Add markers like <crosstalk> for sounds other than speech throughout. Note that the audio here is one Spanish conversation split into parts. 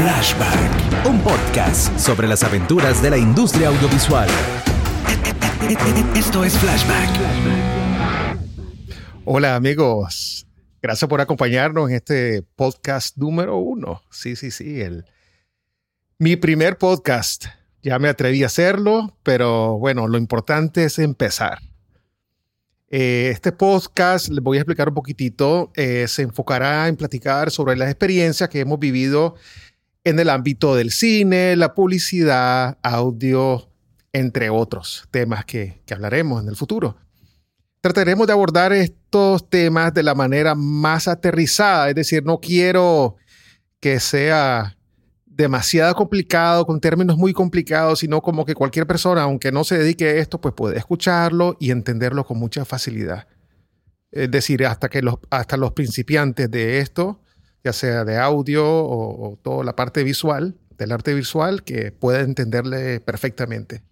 Flashback, un podcast sobre las aventuras de la industria audiovisual. Esto es Flashback. Hola amigos, gracias por acompañarnos en este podcast número uno. Sí, sí, sí, el, mi primer podcast. Ya me atreví a hacerlo, pero bueno, lo importante es empezar. Eh, este podcast, les voy a explicar un poquitito, eh, se enfocará en platicar sobre las experiencias que hemos vivido en el ámbito del cine, la publicidad, audio, entre otros temas que, hablaremos en el futuro. Trataremos de abordar estos temas de la manera más aterrizada, es decir, no quiero que sea demasiado complicado, con términos muy complicados, sino como que cualquier persona, aunque no se dedique a esto, pues puede escucharlo y entenderlo con mucha facilidad. Es decir, hasta que hasta los principiantes de esto, ya sea de audio o, toda la parte visual, del arte visual, que pueda entenderle perfectamente.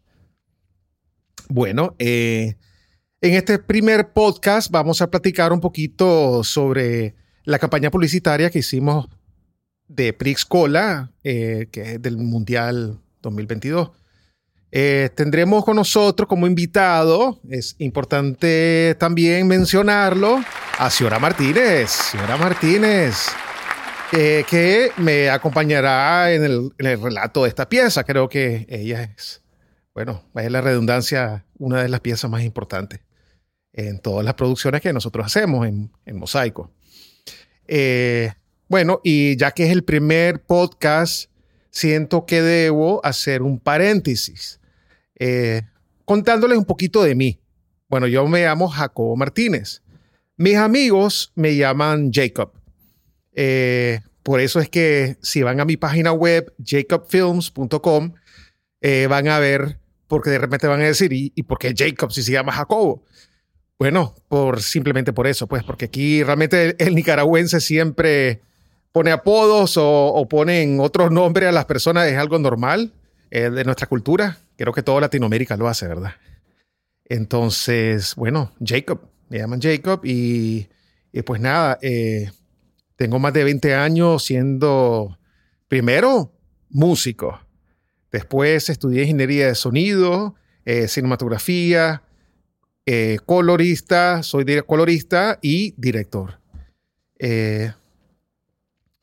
Bueno, eh, en este primer podcast vamos a platicar un poquito sobre la campaña publicitaria que hicimos de Prix Cola, eh, que es del Mundial 2022. Eh, tendremos con nosotros como invitado, es importante también mencionarlo, a Ciora Martínez. Ciora Martínez, que me acompañará en el, en el, relato de esta pieza. Creo que ella es, bueno, es la redundancia, una de las piezas más importantes en todas las producciones que nosotros hacemos en, en Mosaico. Eh, bueno, y ya que es el primer podcast, siento que debo hacer un paréntesis, eh, contándoles un poquito de mí. Bueno, yo me llamo Jacobo Martínez. Mis amigos me llaman Jacob. Eh, por eso es que si van a mi página web, jacobfilms.com, eh, van a ver, porque de repente van a decir, ¿y, ¿y por qué Jacob si se llama Jacobo? Bueno, por simplemente por eso, pues, porque aquí realmente el, el nicaragüense siempre pone apodos o, o, ponen otros nombres a las personas es algo normal eh, de nuestra cultura. Creo que toda Latinoamérica lo hace, ¿verdad? Entonces, bueno, Jacob, me llaman Jacob y, y pues nada, eh, tengo más de 20 años siendo primero músico, después estudié ingeniería de sonido, eh, cinematografía, eh, colorista, soy colorista y director. Eh,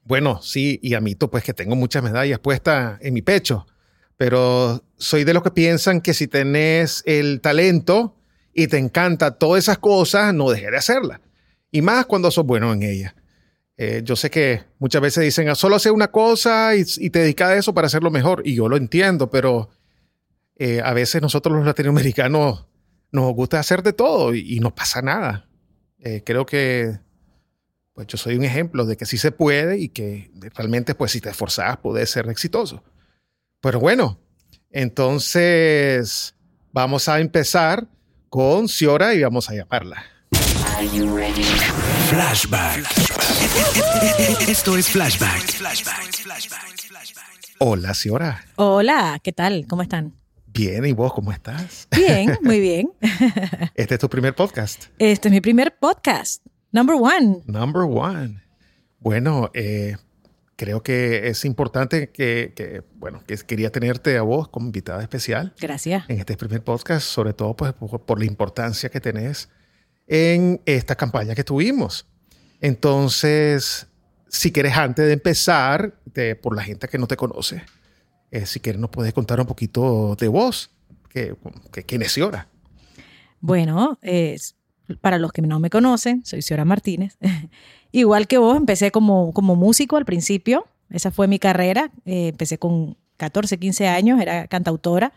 bueno, sí, y admito pues que tengo muchas medallas puestas en mi pecho, pero soy de los que piensan que si tenés el talento y te encanta todas esas cosas, no dejes de hacerlas. Y más cuando sos bueno en ellas. Eh, yo sé que muchas veces dicen, ah, solo hacer una cosa y, te dedicas a eso para hacerlo mejor. Y yo lo entiendo, pero eh, a veces nosotros los latinoamericanos nos gusta hacer de todo y, y no pasa nada. Eh, creo que pues yo soy un ejemplo de que sí se puede y que realmente, pues si te esforzas, puedes ser exitoso. Pero bueno, entonces vamos a empezar con Ciora y vamos a llamarla. Flashback. Esto es Flashback. Hola, Ciora. Hola, ¿qué tal? ¿Cómo están? Bien, ¿y vos cómo estás? Bien, muy bien. <laughs> Este es tu primer podcast. Este es mi primer podcast. Number one. Number one. Bueno, eh, creo que es importante que, que, bueno, que quería tenerte a vos como invitada especial. Gracias. En este primer podcast, sobre todo pues, por, por la importancia que tenés en esta campaña que tuvimos. Entonces, si quieres, antes de empezar, por la gente que no te conoce, eh, si quieres, nos puedes contar un poquito de vos, que, que quién es Ciora. Bueno, es para los que no me conocen, soy Ciora Martínez. <laughs> Igual que vos, empecé como, como músico al principio. Esa fue mi carrera. Eh, empecé con 14, 15 años, era cantautora.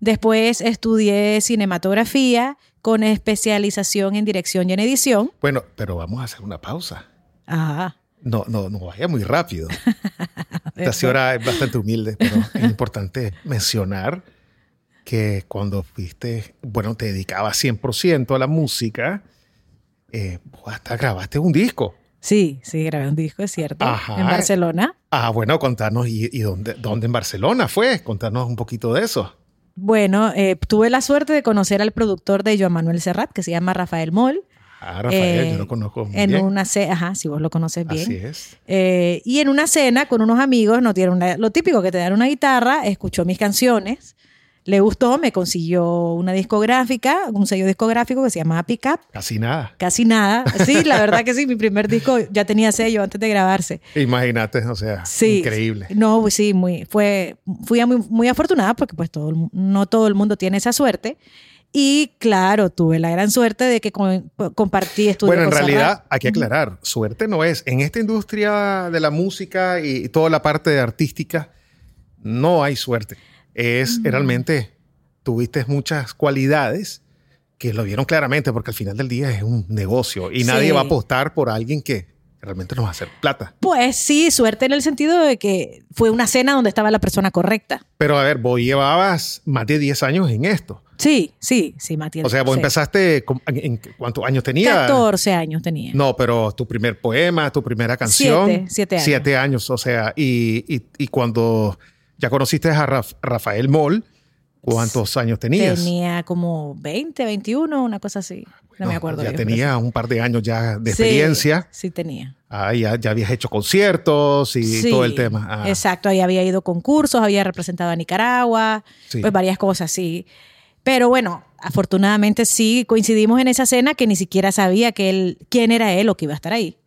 Después estudié cinematografía con especialización en dirección y en edición. Bueno, pero vamos a hacer una pausa. Ajá. No, no, no vaya muy rápido. <laughs> Esta señora es bastante humilde, pero es importante mencionar que cuando fuiste, bueno, te dedicabas 100% a la música, eh, hasta grabaste un disco. Sí, sí, grabé un disco, es cierto. Ajá. En Barcelona. Ah, bueno, contanos, ¿y, y dónde, dónde en Barcelona fue? Contanos un poquito de eso. Bueno, eh, tuve la suerte de conocer al productor de Joan Manuel Serrat, que se llama Rafael Moll. Ah, Rafael, Eh, yo lo conozco muy en bien. una cena, ajá, si vos lo conoces bien. Así es. Eh, y en una cena con unos amigos, nos dieron una- lo típico que te dan una guitarra, escuchó mis canciones, le gustó, me consiguió una discográfica, un sello discográfico que se llamaba Pickup. Casi nada. Casi nada. Sí, la verdad que sí, mi primer disco ya tenía sello antes de grabarse. Imagínate, o sea, Sí. increíble. No, pues sí, muy, fue, fui muy, muy afortunada porque pues todo, no todo el mundo tiene esa suerte. Y claro, tuve la gran suerte de que con- compartí estudio Bueno, en realidad hay que aclarar, suerte no es. En esta industria de la música y toda la parte artística, no hay suerte. Es realmente, tuviste muchas cualidades que lo vieron claramente, porque al final del día es un negocio y nadie va a apostar por alguien que realmente nos va a hacer plata. Pues sí, suerte en el sentido de que fue una cena donde estaba la persona correcta. Pero a ver, vos llevabas más de 10 años en esto. Sí, sí, sí, Matías. O sea, vos sí. empezaste, ¿en, en cuántos años tenías? 14 años tenía. No, pero tu primer poema, tu primera canción. Siete, siete años. Siete años, o sea, y, y- y cuando ya conociste a Raf- Rafael Moll, ¿cuántos años tenías? Tenía como 20, 21, una cosa así. No, me acuerdo. Ya bien, tenía un par de años ya de sí. experiencia. Sí, tenía. Ah, ya, ya habías hecho conciertos y Sí, todo el tema. Ah, Exacto, ahí había ido a concursos, había representado a Nicaragua, Sí. pues varias cosas, sí. Pero bueno, afortunadamente sí coincidimos en esa cena que ni siquiera sabía que él, quién era él o que iba a estar ahí.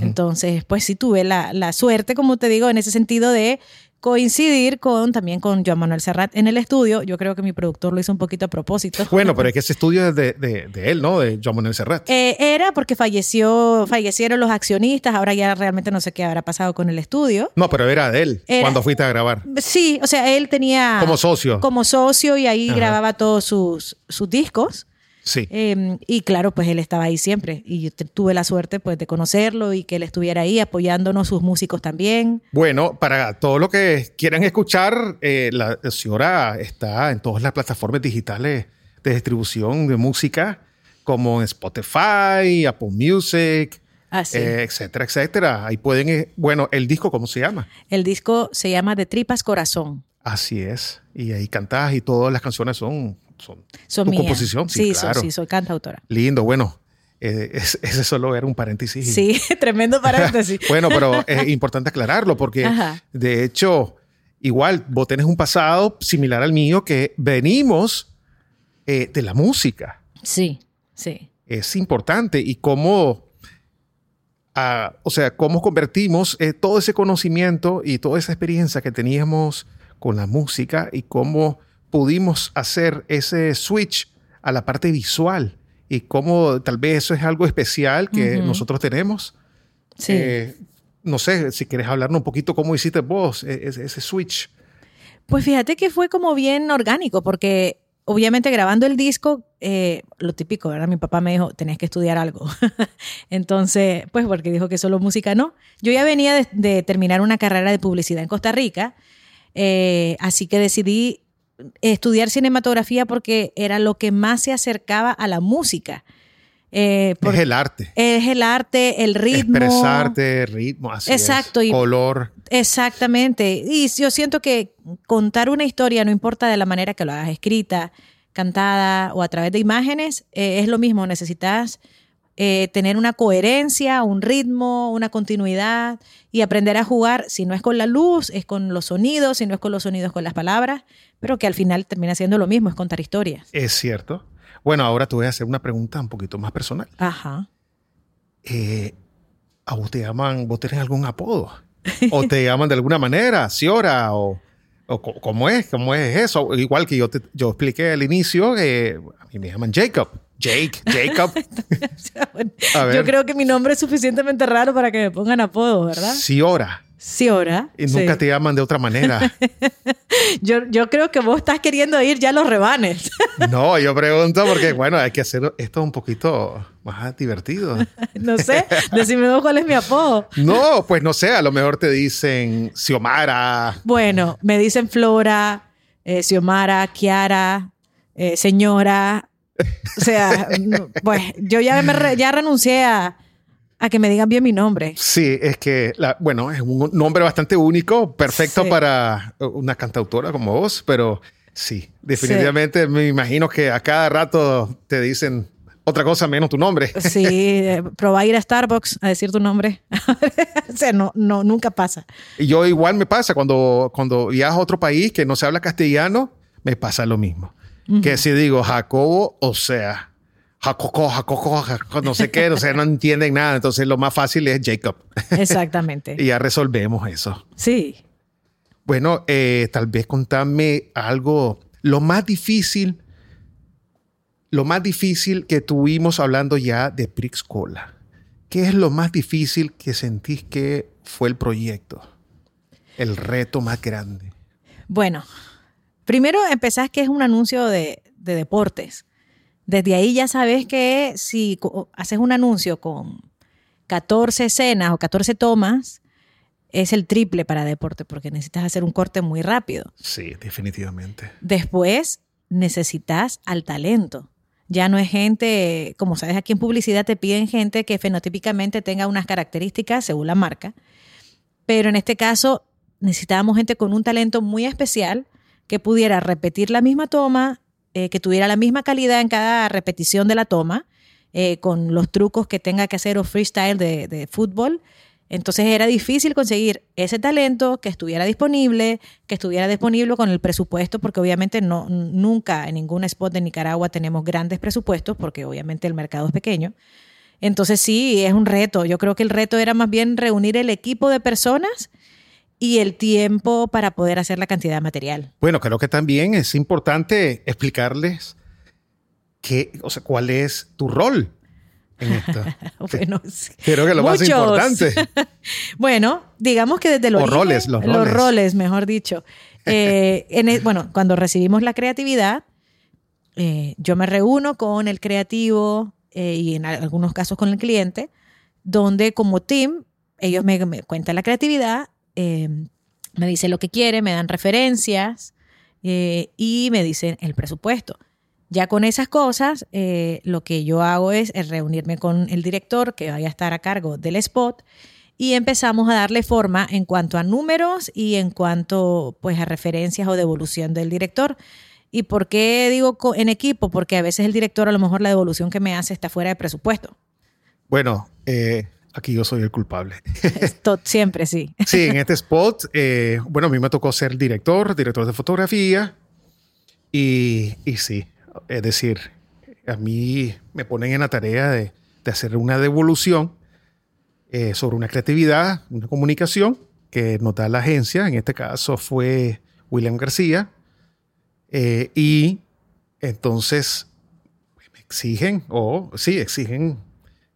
Entonces, pues sí tuve la, la suerte, como te digo, en ese sentido de coincidir con también con Joan Manuel Serrat en el estudio. Yo creo que mi productor lo hizo un poquito a propósito. <laughs> Bueno, pero es que ese estudio es de, de- de él, ¿no? De Joan Manuel Serrat. Eh, era porque falleció, fallecieron los accionistas, ahora ya realmente no sé qué habrá pasado con el estudio. no, pero era de él Era- cuando fuiste a grabar. Sí, o sea, él tenía... Como socio. Como socio y ahí Ajá. grababa todos sus, sus discos. Sí. Eh, y claro, pues él estaba ahí siempre. Y yo tuve la suerte pues de conocerlo y que él estuviera ahí apoyándonos, sus músicos también. Bueno, para todo lo que quieran escuchar, eh, la señora está en todas las plataformas digitales de distribución de música, como en Spotify, Apple Music, Así. eh, etcétera, etcétera. Ahí pueden, eh, bueno, el disco, ¿cómo se llama? El disco se llama De Tripas Corazón. Así es. Y ahí cantás y todas las canciones son, son Son tu mías. composición. Sí, sí, claro. soy, sí, soy cantautora. Lindo, bueno. eh, es- <laughs> ese solo era un paréntesis. Sí, <laughs> tremendo paréntesis. <laughs> Bueno, pero es importante aclararlo porque Ajá. de hecho, igual vos tenés un pasado similar al mío que venimos eh, de la música. Sí, sí. Es importante y cómo, ah, o sea, cómo convertimos eh, todo ese conocimiento y toda esa experiencia que teníamos con la música y cómo pudimos hacer ese switch a la parte visual y cómo tal vez eso es algo especial que Ujú. nosotros tenemos. Sí. Eh, no sé si quieres hablarnos un poquito cómo hiciste vos e- ese, ese switch. Pues fíjate que fue como bien orgánico, porque obviamente grabando el disco, eh, lo típico, ¿verdad? Mi papá me dijo, tenés que estudiar algo. <laughs> Entonces, pues porque dijo que solo música no. Yo ya venía de, de terminar una carrera de publicidad en Costa Rica, eh, así que decidí estudiar cinematografía porque era lo que más se acercaba a la música. Eh, es el arte. es el arte, el ritmo. Expresarte, ritmo, así Exacto, es, y- color. Exactamente. Y yo siento que contar una historia, no importa de la manera que lo hagas, escrita, cantada o a través de imágenes, eh, es lo mismo. Necesitas eh, tener una coherencia, un ritmo, una continuidad y aprender a jugar. Si no es con la luz, es con los sonidos, si no es con los sonidos, con las palabras, pero que al final termina siendo lo mismo, es contar historias. Es cierto. Bueno, ahora te voy a hacer una pregunta un poquito más personal. Ajá. Eh, ¿A vos te llaman, vos tenés algún apodo? ¿O te llaman de alguna manera? ¿Ciora? ¿O, o cómo es? ¿Cómo es eso? Igual que yo, te, yo expliqué al inicio, eh, a mí me llaman Jacob. Jake, Jacob. <laughs> Yo creo que mi nombre es suficientemente raro para que me pongan apodo, ¿verdad? Ciora. Y nunca sí. te llaman de otra manera. <laughs> Yo, yo creo que vos estás queriendo ir ya a los rebanes. <laughs> No, yo pregunto porque, bueno, hay que hacer esto un poquito más divertido. <laughs> no sé, decime vos cuál es mi apodo. No, pues no sé, a lo mejor te dicen Xiomara. Bueno, me dicen Flora, eh, Xiomara, Kiara, eh, señora. O sea, pues yo ya, me re- ya renuncié a, a que me digan bien mi nombre. Sí, es que, la- bueno, es un nombre bastante único, perfecto Sí. para una cantautora como vos, pero sí, definitivamente me imagino que a cada rato te dicen otra cosa menos tu nombre. Sí, <laughs> eh, probar ir a Starbucks a decir tu nombre. <laughs> o sea, no, no, nunca pasa. Y yo igual me pasa cuando, cuando viajo a otro país que no se habla castellano, me pasa lo mismo. Que si digo Jacobo, o sea, Jacoco, Jacoco, Jacoco, no sé qué, o sea, no entienden nada. Entonces lo más fácil es Jacob. Exactamente. <laughs> y ya resolvemos eso. Sí. Bueno, eh, tal vez contame algo, lo más difícil, lo más difícil que tuvimos hablando ya de Prix Cola. ¿Qué es lo más difícil que sentís que fue el proyecto? El reto más grande. Bueno, primero empezás que es un anuncio de, de deportes. Desde ahí ya sabes que si haces un anuncio con 14 escenas o 14 tomas, es el triple para deporte porque necesitas hacer un corte muy rápido. Sí, definitivamente. Después necesitas al talento. Ya no es gente, como sabes, aquí en publicidad te piden gente que fenotípicamente tenga unas características según la marca, pero en este caso necesitábamos gente con un talento muy especial que pudiera repetir la misma toma, eh, que tuviera la misma calidad en cada repetición de la toma, eh, con los trucos que tenga que hacer o freestyle de, de fútbol entonces era difícil conseguir ese talento que estuviera disponible, que estuviera disponible con el presupuesto, porque obviamente no, nunca en ningún spot de Nicaragua tenemos grandes presupuestos, porque obviamente el mercado es pequeño. Entonces sí, es un reto. Yo creo que el reto era más bien reunir el equipo de personas y el tiempo para poder hacer la cantidad de material. Bueno, creo que también es importante explicarles qué, o sea, cuál es tu rol <laughs> bueno, Creo que lo más importante. <laughs> bueno, digamos que desde los roles, los roles. Los roles, mejor dicho. <laughs> Eh, en bueno, cuando recibimos la creatividad, eh, yo me reúno con el creativo eh, y en algunos casos con el cliente, donde como team, ellos me, me cuentan la creatividad, me dicen lo que quieren, me dan referencias y me dicen el presupuesto. Ya con esas cosas, eh, lo que yo hago es, reunirme con el director que vaya a estar a cargo del spot y empezamos a darle forma en cuanto a números y en cuanto pues a referencias o devolución del director. ¿Y por qué digo en equipo? Porque a veces el director a lo mejor la devolución que me hace está fuera de presupuesto. Bueno, eh, aquí yo soy el culpable. siempre, sí. <laughs> Sí, en este spot, eh, bueno, a mí me tocó ser director, director de fotografía. Y, y sí, es decir, a mí me ponen en la tarea de, hacer una devolución eh, sobre una creatividad, una comunicación que nos da la agencia, en este caso fue William García, eh, y entonces me exigen, o sí, exigen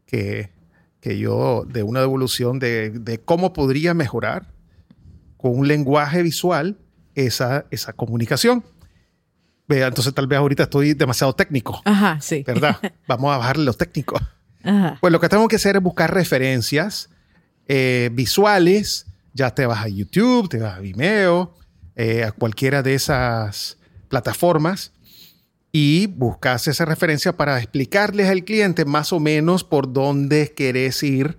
que, yo dé una devolución de, de, cómo podría mejorar con un lenguaje visual esa, esa comunicación entonces tal vez ahorita estoy demasiado técnico. Ajá, sí. ¿Verdad? <laughs> Vamos a bajarle los técnicos. Ajá. Pues lo que tengo que hacer es buscar referencias eh, visuales. Ya te vas a YouTube, te vas a Vimeo, eh, a cualquiera de esas plataformas y buscas esa referencia para explicarles al cliente más o menos por dónde querés ir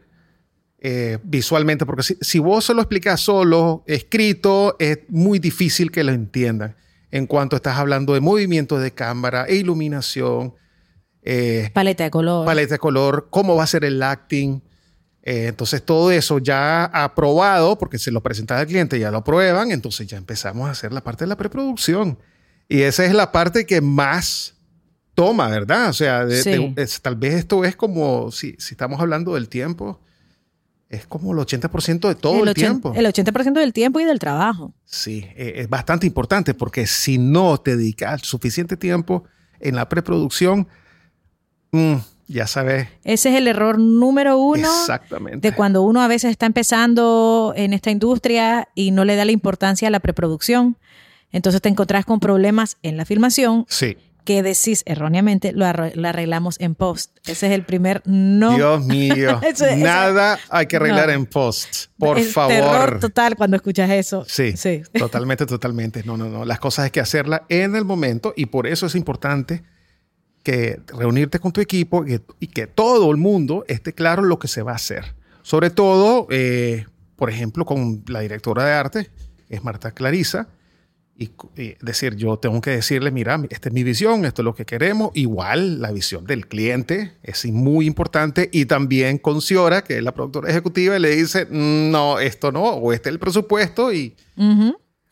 eh, visualmente. Porque si, si vos se lo explicas solo, escrito, es muy difícil que lo entiendan en cuanto estás hablando de movimiento de cámara e iluminación. Eh, paleta de color. Paleta de color, cómo va a ser el acting. Eh, entonces todo eso ya aprobado, porque se lo presenta al cliente, ya lo aprueban, entonces ya empezamos a hacer la parte de la preproducción. Y esa es la parte que más toma, ¿verdad? O sea, tal vez esto es como, si, si estamos hablando del tiempo, es como el 80% de todo el, tiempo. El 80% del tiempo y del trabajo. Sí, e, es bastante importante porque si no te dedicas suficiente tiempo en la preproducción, mm, ya sabes. Ese es el error número uno. Exactamente. De cuando uno a veces está empezando en esta industria y no le da la importancia a la preproducción. Entonces te encontrás con problemas en la filmación. Sí que decís erróneamente, lo, arreglamos en post. Ese es el primer no. Dios mío. <laughs> Nada hay que arreglar en post. Por favor. Terror total cuando escuchas eso. Sí, sí. Totalmente, totalmente. No, no, no. Las cosas hay que hacerlas en el momento y por eso es importante que reunirte con tu equipo y, que todo el mundo esté claro lo que se va a hacer. Sobre todo, eh, por ejemplo, con la directora de arte, es Marta Clarisa, y, y decir, yo tengo que decirle, mira, esta es mi visión, esto es lo que queremos. Igual la visión del cliente es muy importante y también con Ciora, que es la productora ejecutiva, y le dice, "Mm, no, esto no, o este es el presupuesto y...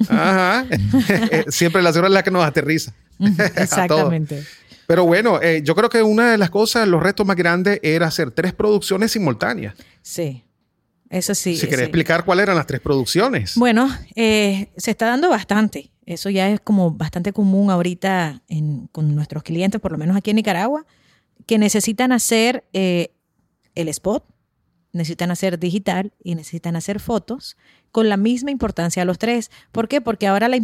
Ajá. <laughs> <laughs> Siempre la Ciora es la que nos aterriza. <laughs> Exactamente. Pero bueno, eh, yo creo que una de las cosas, los retos más grandes era hacer tres producciones simultáneas. Sí, eso sí. si querés sí. explicar cuáles eran las tres producciones. Bueno, eh, se está dando bastante. Eso ya es como bastante común ahorita en- con nuestros clientes, por lo menos aquí en Nicaragua, que necesitan hacer eh, el spot, necesitan hacer digital y necesitan hacer fotos con la misma importancia los tres. ¿Por qué? Porque ahora la,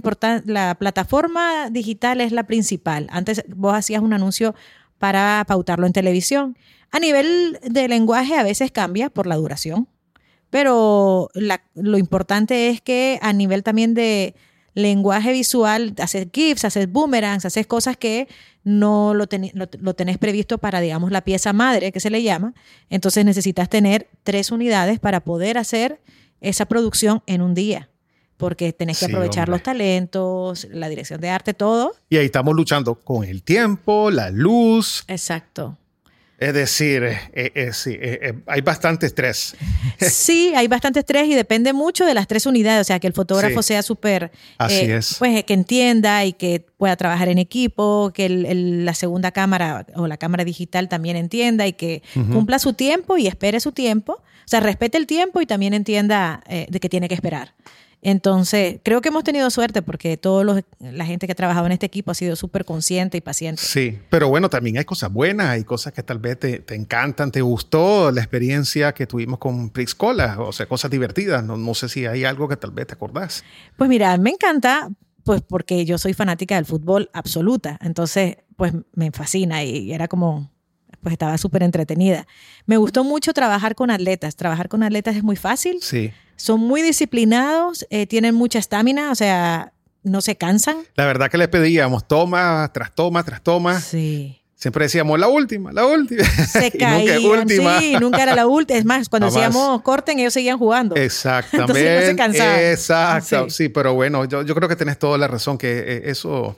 la plataforma digital es la principal. Antes vos hacías un anuncio para pautarlo en televisión. A nivel de lenguaje a veces cambia por la duración, pero lo importante es que a nivel también de lenguaje visual, haces GIFs, haces boomerangs, haces cosas que no lo, teni- lo, lo tenés previsto para, digamos, la pieza madre, que se le llama. Entonces necesitas tener tres unidades para poder hacer esa producción en un día, porque tenés que Sí, aprovechar hombre. los talentos, la dirección de arte, todo. Y ahí estamos luchando con el tiempo, la luz. Exacto. Es decir, eh, eh, sí, eh, eh, hay bastante estrés. <laughs> Sí, hay bastante estrés y depende mucho de las tres unidades, o sea, que el fotógrafo Sí. sea súper, Así es. pues que entienda y que pueda trabajar en equipo, que el- el- la segunda cámara o la cámara digital también entienda y que cumpla su tiempo y espere su tiempo, o sea, respete el tiempo y también entienda de que tiene que esperar. Entonces, creo que hemos tenido suerte porque toda la gente que ha trabajado en este equipo ha sido súper consciente y paciente. Sí, pero bueno, también hay cosas buenas, hay cosas que tal vez te, te encantan, te gustó la experiencia que tuvimos con Prix Cola, o sea, cosas divertidas. No, no sé si hay algo que tal vez te acordás. Pues mira, me encanta, pues porque yo soy fanática del fútbol absoluta, entonces pues me fascina y era como, pues estaba súper entretenida. Me gustó mucho trabajar con atletas, trabajar con atletas es muy fácil, Sí. son muy disciplinados, eh, tienen mucha estamina, o sea, no se cansan. La verdad que le pedíamos toma tras toma tras toma. Sí. Siempre decíamos la última, la última. Se <laughs> Y nunca caían, última. sí, nunca era la última. Es más, cuando decíamos corten, ellos seguían jugando. Exactamente. Entonces no se cansaban. Exacto. Sí. Sí. pero bueno, yo, yo creo que tenés toda la razón que eh, eso,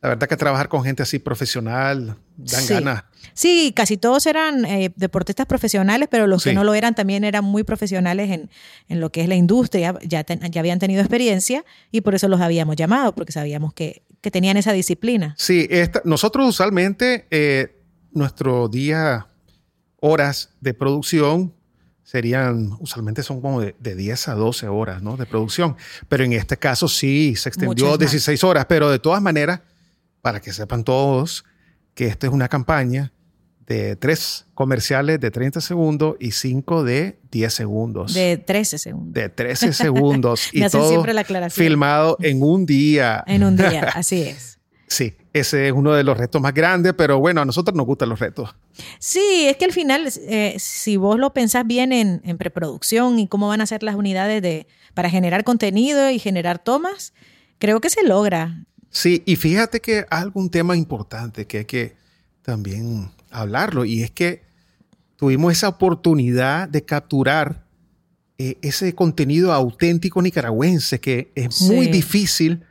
la verdad que trabajar con gente así profesional dan Sí. ganas. Sí, casi todos eran eh, deportistas profesionales, pero los Sí. que no lo eran también eran muy profesionales en, en lo que es la industria, ya, ten- ya habían tenido experiencia y por eso los habíamos llamado, porque sabíamos que, que tenían esa disciplina. Sí, esta- nosotros usualmente eh, nuestro día, horas de producción serían, usualmente son como de, de 10 a 12 horas ¿no? de producción, pero en este caso sí se extendió Muchas más. 16 horas, pero de todas maneras, para que sepan todos que esta es una campaña de tres comerciales de 30 segundos y cinco de 10 segundos. De 13 segundos. de 13 segundos <laughs> y todo siempre la aclaración. filmado en un día. En un día, así es. <laughs> Sí, ese es uno de los retos más grandes, pero bueno, a nosotros nos gustan los retos. Sí, es que al final, eh, si vos lo pensás bien en, en preproducción y cómo van a ser las unidades de, para generar contenido y generar tomas, creo que se logra. Sí, y fíjate que algún tema importante que hay que también hablarlo, y es que tuvimos esa oportunidad de capturar eh, ese contenido auténtico nicaragüense que es Sí. muy difícil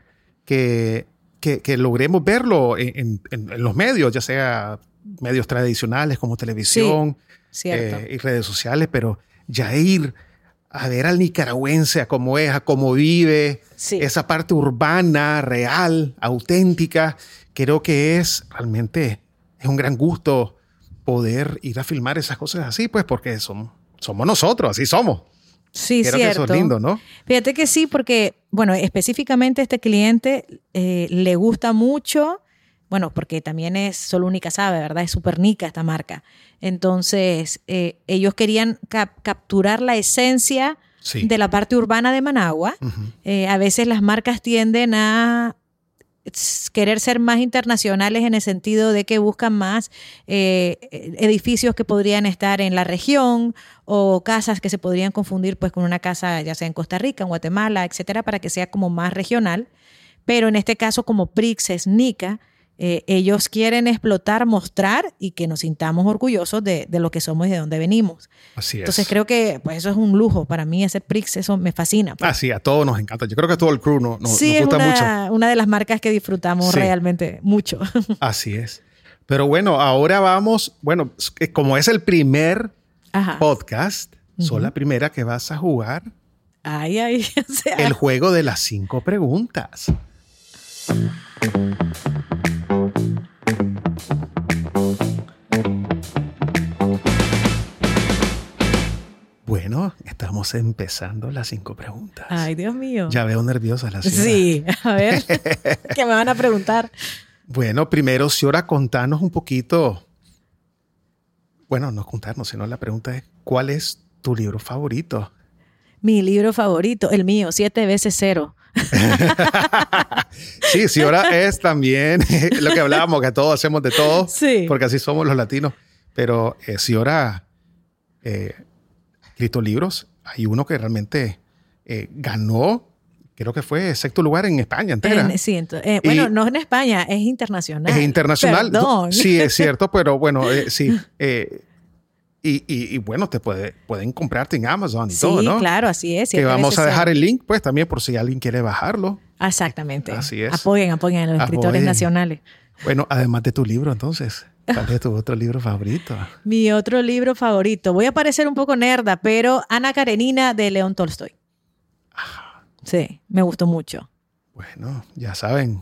que, que- que logremos verlo en, en- en los medios, ya sea medios tradicionales como televisión eh, y redes sociales, pero ya ir a ver al nicaragüense, a cómo es, a cómo vive, Sí. esa parte urbana, real, auténtica, creo que es realmente, es un gran gusto poder ir a filmar esas cosas así, pues porque son, somos nosotros, así somos. Sí, Creo que cierto. eso es lindo, ¿no? Fíjate que sí, porque, bueno, específicamente este cliente eh, le gusta mucho, bueno, porque también es solo única sabe, ¿verdad? Es súper nica esta marca. Entonces, eh, ellos querían cap- capturar la esencia Sí. de la parte urbana de Managua. Eh, a veces las marcas tienden a querer ser más internacionales en el sentido de que buscan más eh, edificios que podrían estar en la región o casas que se podrían confundir pues con una casa ya sea en Costa Rica, en Guatemala, etcétera, para que sea como más regional. Pero en este caso como Prix es Nica, Eh, ellos quieren explotar, mostrar y que nos sintamos orgullosos de, de lo que somos y de dónde venimos. Así es. Entonces creo que pues, eso es un lujo. Para mí ese Prix, eso me fascina. pues. Ah, sí, a todos nos encanta. Yo creo que a todo el crew no- no- sí, nos es gusta una, mucho. una de las marcas que disfrutamos Sí. realmente mucho. <laughs> Así es. Pero bueno, ahora vamos, bueno, es como es el primer Ajá. podcast, soy la primera que vas a jugar Ay, ay. <laughs> o sea, el juego de las cinco preguntas. Bueno, estamos empezando las cinco preguntas. Ay, Dios mío. Ya veo nerviosa la señora. Sí, a ver, <laughs> ¿qué me van a preguntar? Bueno, primero, Ciora, contanos un poquito. Bueno, no contarnos, sino la pregunta es: ¿cuál es tu libro favorito? Mi libro favorito, el mío, siete veces cero. <laughs> Sí, Ciora es también <laughs> lo que hablábamos, que todos hacemos de todo, Sí. porque así somos los latinos. Pero eh, Ciora eh, ha escrito libros. Hay uno que realmente eh, ganó, creo que fue sexto lugar en España entera. En- sí, eh, bueno, Y- no en España, es internacional. Es internacional. Perdón. Sí, es <laughs> cierto, pero bueno, eh, sí. y, y- y bueno, te puede, pueden comprarte en Amazon y Sí, todo, ¿no? claro, así es. Que vamos a dejar el link, pues también por si alguien quiere bajarlo. Exactamente. Así es. Apoyen, apoyen a los escritores nacionales. Bueno, además de tu libro, entonces, ¿cuál es tu otro libro favorito? Mi otro libro favorito. Voy a parecer un poco nerda, pero Ana Karenina de León Tolstoy. Sí, me gustó mucho. Bueno, ya saben,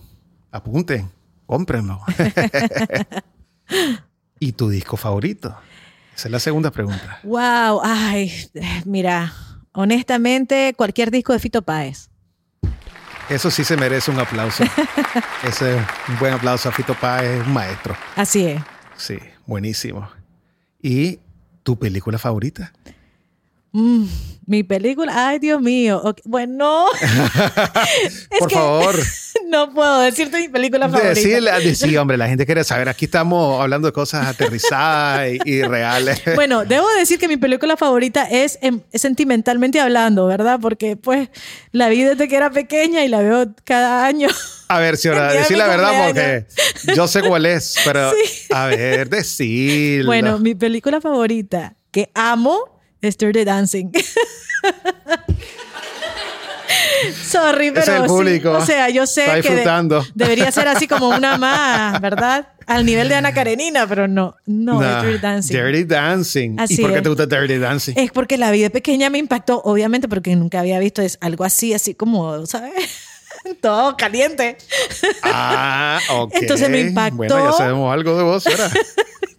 apunten, cómprenlo. <laughs> ¿Y tu disco favorito? Esa es la segunda pregunta. Wow, ay, mira, honestamente, cualquier disco de Fito Páez. Eso sí se merece un aplauso. <laughs> Ese es un buen aplauso a Fito Páez, un maestro. Así es. Sí, buenísimo. ¿Y tu película favorita? Mm, mi película, ay Dios mío. Bueno, <laughs> es Por que favor, <laughs> no puedo decirte mi película favorita. de- sí, <laughs> hombre, la gente quiere saber. Aquí estamos hablando de cosas aterrizadas y, y reales. Bueno, debo decir que mi película favorita es, em, es sentimentalmente hablando, ¿verdad? Porque pues la vi desde que era pequeña y la veo cada año. A ver, señora, decir la verdad cumpleaños. porque yo sé cuál es, pero <laughs> Sí. a ver, decirlo. Bueno, mi película favorita que amo es Dirty Dancing. <laughs> Sorry, pero es el sí. público. O sea, yo sé que de- <laughs> debería ser así como una más, ¿verdad? Al nivel de Ana Karenina, pero no, no, Nah, es Dirty Dancing. Dirty Dancing. Así ¿Y por qué es. te gusta Dirty Dancing? Es porque la vi de pequeña me impactó, obviamente, porque nunca había visto es algo así, así como, ¿sabes? <laughs> Todo caliente. Ah, ok. <laughs> Entonces me impactó. Bueno, ya sabemos algo de vos, ahora. <laughs>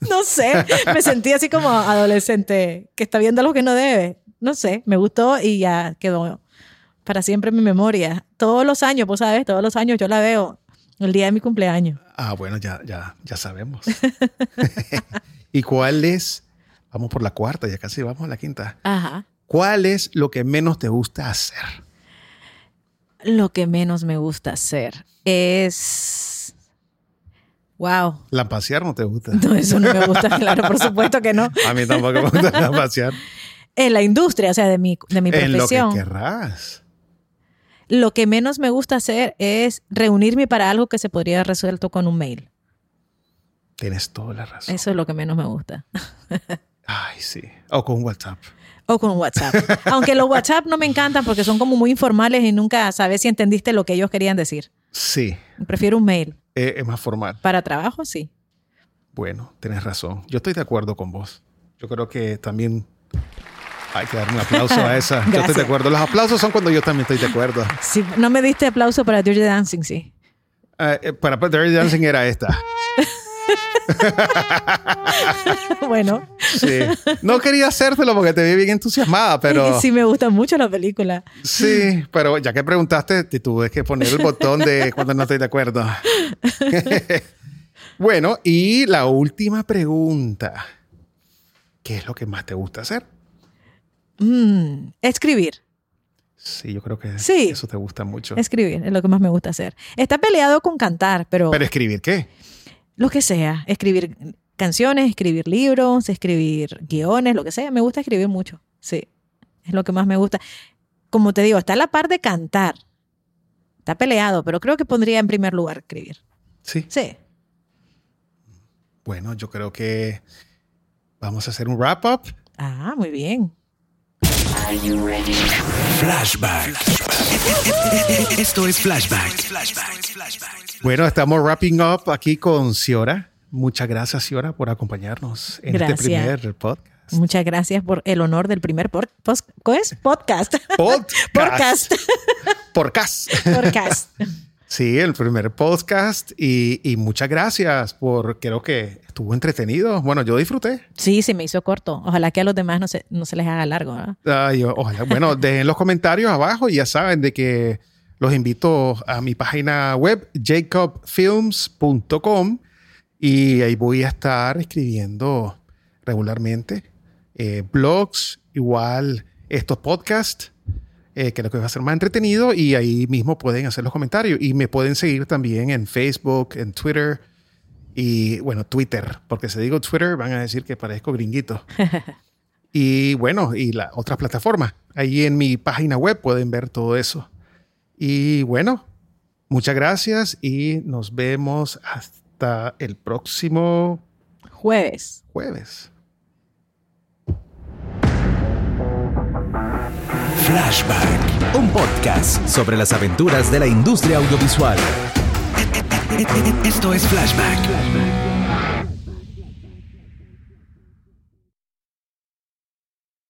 No sé, me sentí así como adolescente que está viendo algo que no debe. No sé, me gustó y ya quedó para siempre en mi memoria. Todos los años, pues sabes, todos los años yo la veo el día de mi cumpleaños. Ah, bueno, ya, ya, ya sabemos. ¿Y cuál es? Vamos por la cuarta, ya casi vamos a la quinta. Ajá. ¿Cuál es lo que menos te gusta hacer? Lo que menos me gusta hacer es... Wow. La pasear no te gusta. No, eso no me gusta, <laughs> claro, por supuesto que no. A mí tampoco me gusta la pasear. En la industria, o sea, de mi, de mi En lo que profesión. querrás. lo que menos me gusta hacer es reunirme para algo que se podría haber resuelto con un mail. Tienes toda la razón. Eso es lo que menos me gusta. <laughs> Ay, sí. O con WhatsApp. O con WhatsApp. Aunque los WhatsApp no me encantan porque son como muy informales y nunca sabes si entendiste lo que ellos querían decir. Sí. Prefiero un mail. eh, es más formal. Para trabajo, sí. Bueno, tienes razón. Yo estoy de acuerdo con vos. Yo creo que también hay que dar un aplauso a esa. <laughs> Yo estoy de acuerdo. Los aplausos son cuando yo también estoy de acuerdo. Sí, No me diste aplauso para Dirty Dancing, sí. Eh, eh, para Dirty Dancing era esta. <laughs> bueno, Sí. No quería hacértelo porque te vi bien entusiasmada, pero sí me gusta mucho la película. sí, pero ya que preguntaste, te tuve que poner el botón de cuando no estoy de acuerdo. <laughs> bueno, y la última pregunta. ¿Qué es lo que más te gusta hacer? Mm, escribir. Sí, yo creo que Sí. eso te gusta mucho. Escribir es lo que más me gusta hacer. Está peleado con cantar, pero, Pero escribir, ¿qué? Lo que sea. Escribir canciones, escribir libros, escribir guiones, lo que sea. Me gusta escribir mucho. Sí, es lo que más me gusta. Como te digo, está a la par de cantar. Está peleado, pero creo que pondría en primer lugar escribir. Sí. Sí. bueno, yo creo que vamos a hacer un wrap up. Ah, muy bien. Flashback. Esto es Flashback. Bueno, estamos wrapping up aquí con Ciora. Muchas gracias, Ciora, por acompañarnos en Gracias. este primer podcast. Muchas gracias por el honor del primer por- pos- ¿cómo es? podcast. Podcast. <laughs> Podcast. Podcast. Podcast. Sí, el primer podcast y, y muchas gracias por, creo que estuvo entretenido. Bueno, yo disfruté. Sí, se me hizo corto. Ojalá que a los demás no se, no se les haga largo. Ay, ojalá. Bueno, <laughs> dejen los comentarios abajo y ya saben de que los invito a mi página web jacobfilms.com y ahí voy a estar escribiendo regularmente eh, blogs, igual estos podcasts, eh, lo que va a ser más entretenido y ahí mismo pueden hacer los comentarios y me pueden seguir también en Facebook, en Twitter y bueno, Twitter, porque si digo Twitter van a decir que parezco gringuito. <laughs> Y bueno, y las otras plataformas. Ahí en mi página web pueden ver todo eso. Y bueno, muchas gracias y nos vemos hasta el próximo Jueves. jueves. Flashback. Un podcast sobre las aventuras de la industria audiovisual. Esto es Flashback.